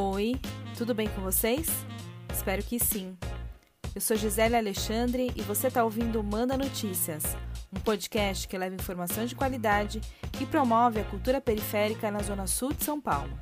Oi, tudo bem com vocês? Espero que sim. Eu sou Gisele Alexandre e você está ouvindo Manda Notícias, um podcast que leva informação de qualidade e promove a cultura periférica na Zona Sul de São Paulo.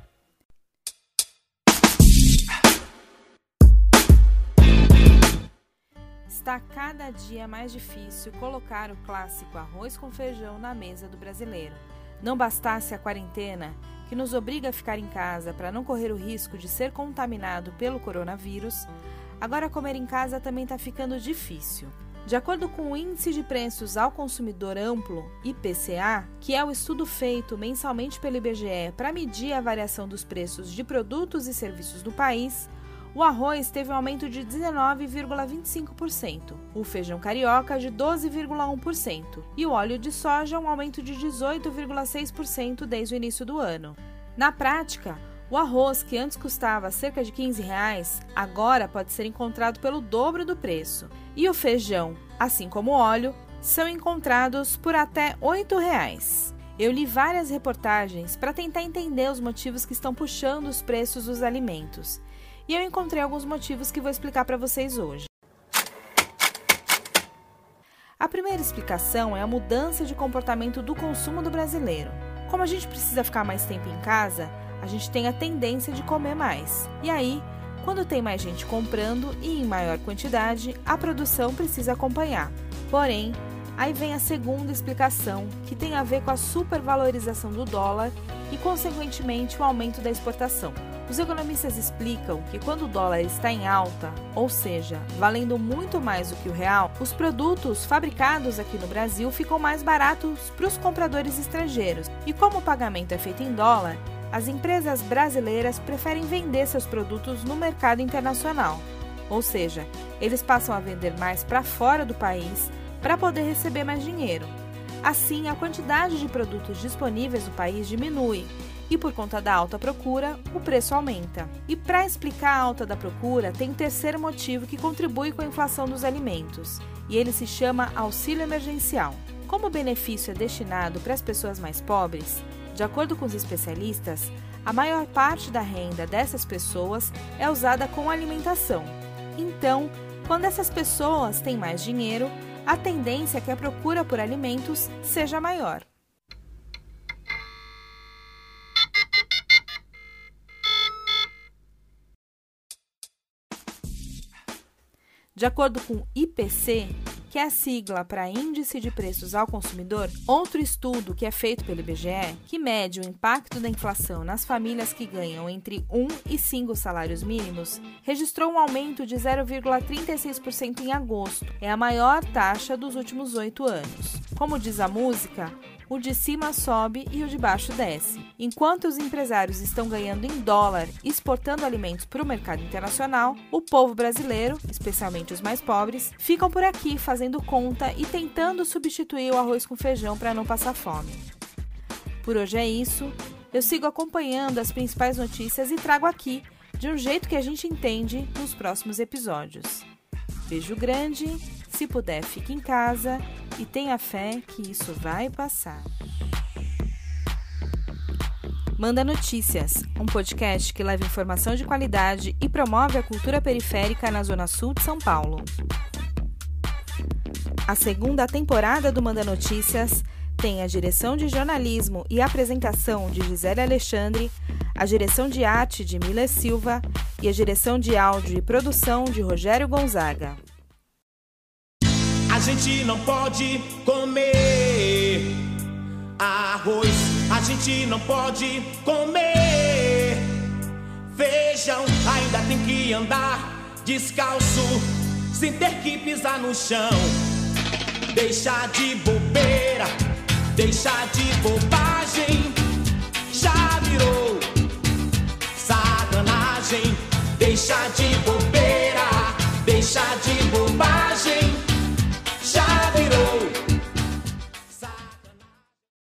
Está cada dia mais difícil colocar o clássico arroz com feijão na mesa do brasileiro. Não bastasse a quarentena, que nos obriga a ficar em casa para não correr o risco de ser contaminado pelo coronavírus, agora comer em casa também está ficando difícil. De acordo com o Índice de Preços ao Consumidor Amplo, IPCA, que é o estudo feito mensalmente pelo IBGE para medir a variação dos preços de produtos e serviços do país, o arroz teve um aumento de 19,25%, o feijão carioca de 12,1% e o óleo de soja um aumento de 18,6% desde o início do ano. Na prática, o arroz, que antes custava cerca de 15 reais, agora pode ser encontrado pelo dobro do preço. E o feijão, assim como o óleo, são encontrados por até 8 reais. Eu li várias reportagens para tentar entender os motivos que estão puxando os preços dos alimentos e eu encontrei alguns motivos que vou explicar para vocês hoje. A primeira explicação é a mudança de comportamento do consumo do brasileiro. Como a gente precisa ficar mais tempo em casa, a gente tem a tendência de comer mais. E aí, quando tem mais gente comprando e em maior quantidade, a produção precisa acompanhar. Porém, aí vem a segunda explicação, que tem a ver com a supervalorização do dólar e, consequentemente, o aumento da exportação. Os economistas explicam que quando o dólar está em alta, ou seja, valendo muito mais do que o real, os produtos fabricados aqui no Brasil ficam mais baratos para os compradores estrangeiros. E como o pagamento é feito em dólar, as empresas brasileiras preferem vender seus produtos no mercado internacional. Ou seja, eles passam a vender mais para fora do país para poder receber mais dinheiro. Assim, a quantidade de produtos disponíveis no país diminui e por conta da alta procura, o preço aumenta. E para explicar a alta da procura, tem terceiro motivo que contribui com a inflação dos alimentos, e ele se chama auxílio emergencial. Como o benefício é destinado para as pessoas mais pobres, de acordo com os especialistas, a maior parte da renda dessas pessoas é usada com alimentação. Então, quando essas pessoas têm mais dinheiro, a tendência é que a procura por alimentos seja maior. De acordo com o IPC, que é a sigla para Índice de Preços ao Consumidor, outro estudo que é feito pelo IBGE, que mede o impacto da inflação nas famílias que ganham entre 1 e 5 salários mínimos, registrou um aumento de 0,36% em agosto. É a maior taxa dos últimos oito anos. Como diz a música, o de cima sobe e o de baixo desce. Enquanto os empresários estão ganhando em dólar exportando alimentos para o mercado internacional, o povo brasileiro, especialmente os mais pobres, ficam por aqui fazendo conta e tentando substituir o arroz com feijão para não passar fome. Por hoje é isso. Eu sigo acompanhando as principais notícias e trago aqui, de um jeito que a gente entende, nos próximos episódios. Beijo grande, se puder, fique em casa e tenha fé que isso vai passar. Manda Notícias, um podcast que leva informação de qualidade e promove a cultura periférica na Zona Sul de São Paulo. A segunda temporada do Manda Notícias tem a direção de jornalismo e apresentação de Gisele Alexandre, a direção de arte de Mila Silva e a direção de áudio e produção de Rogério Gonzaga. A gente não pode comer arroz. A gente não pode comer feijão. Ainda tem que andar descalço, sem ter que pisar no chão. Deixa de bobeira, deixa de bobagem. Já virou sacanagem. Deixa de bobeira.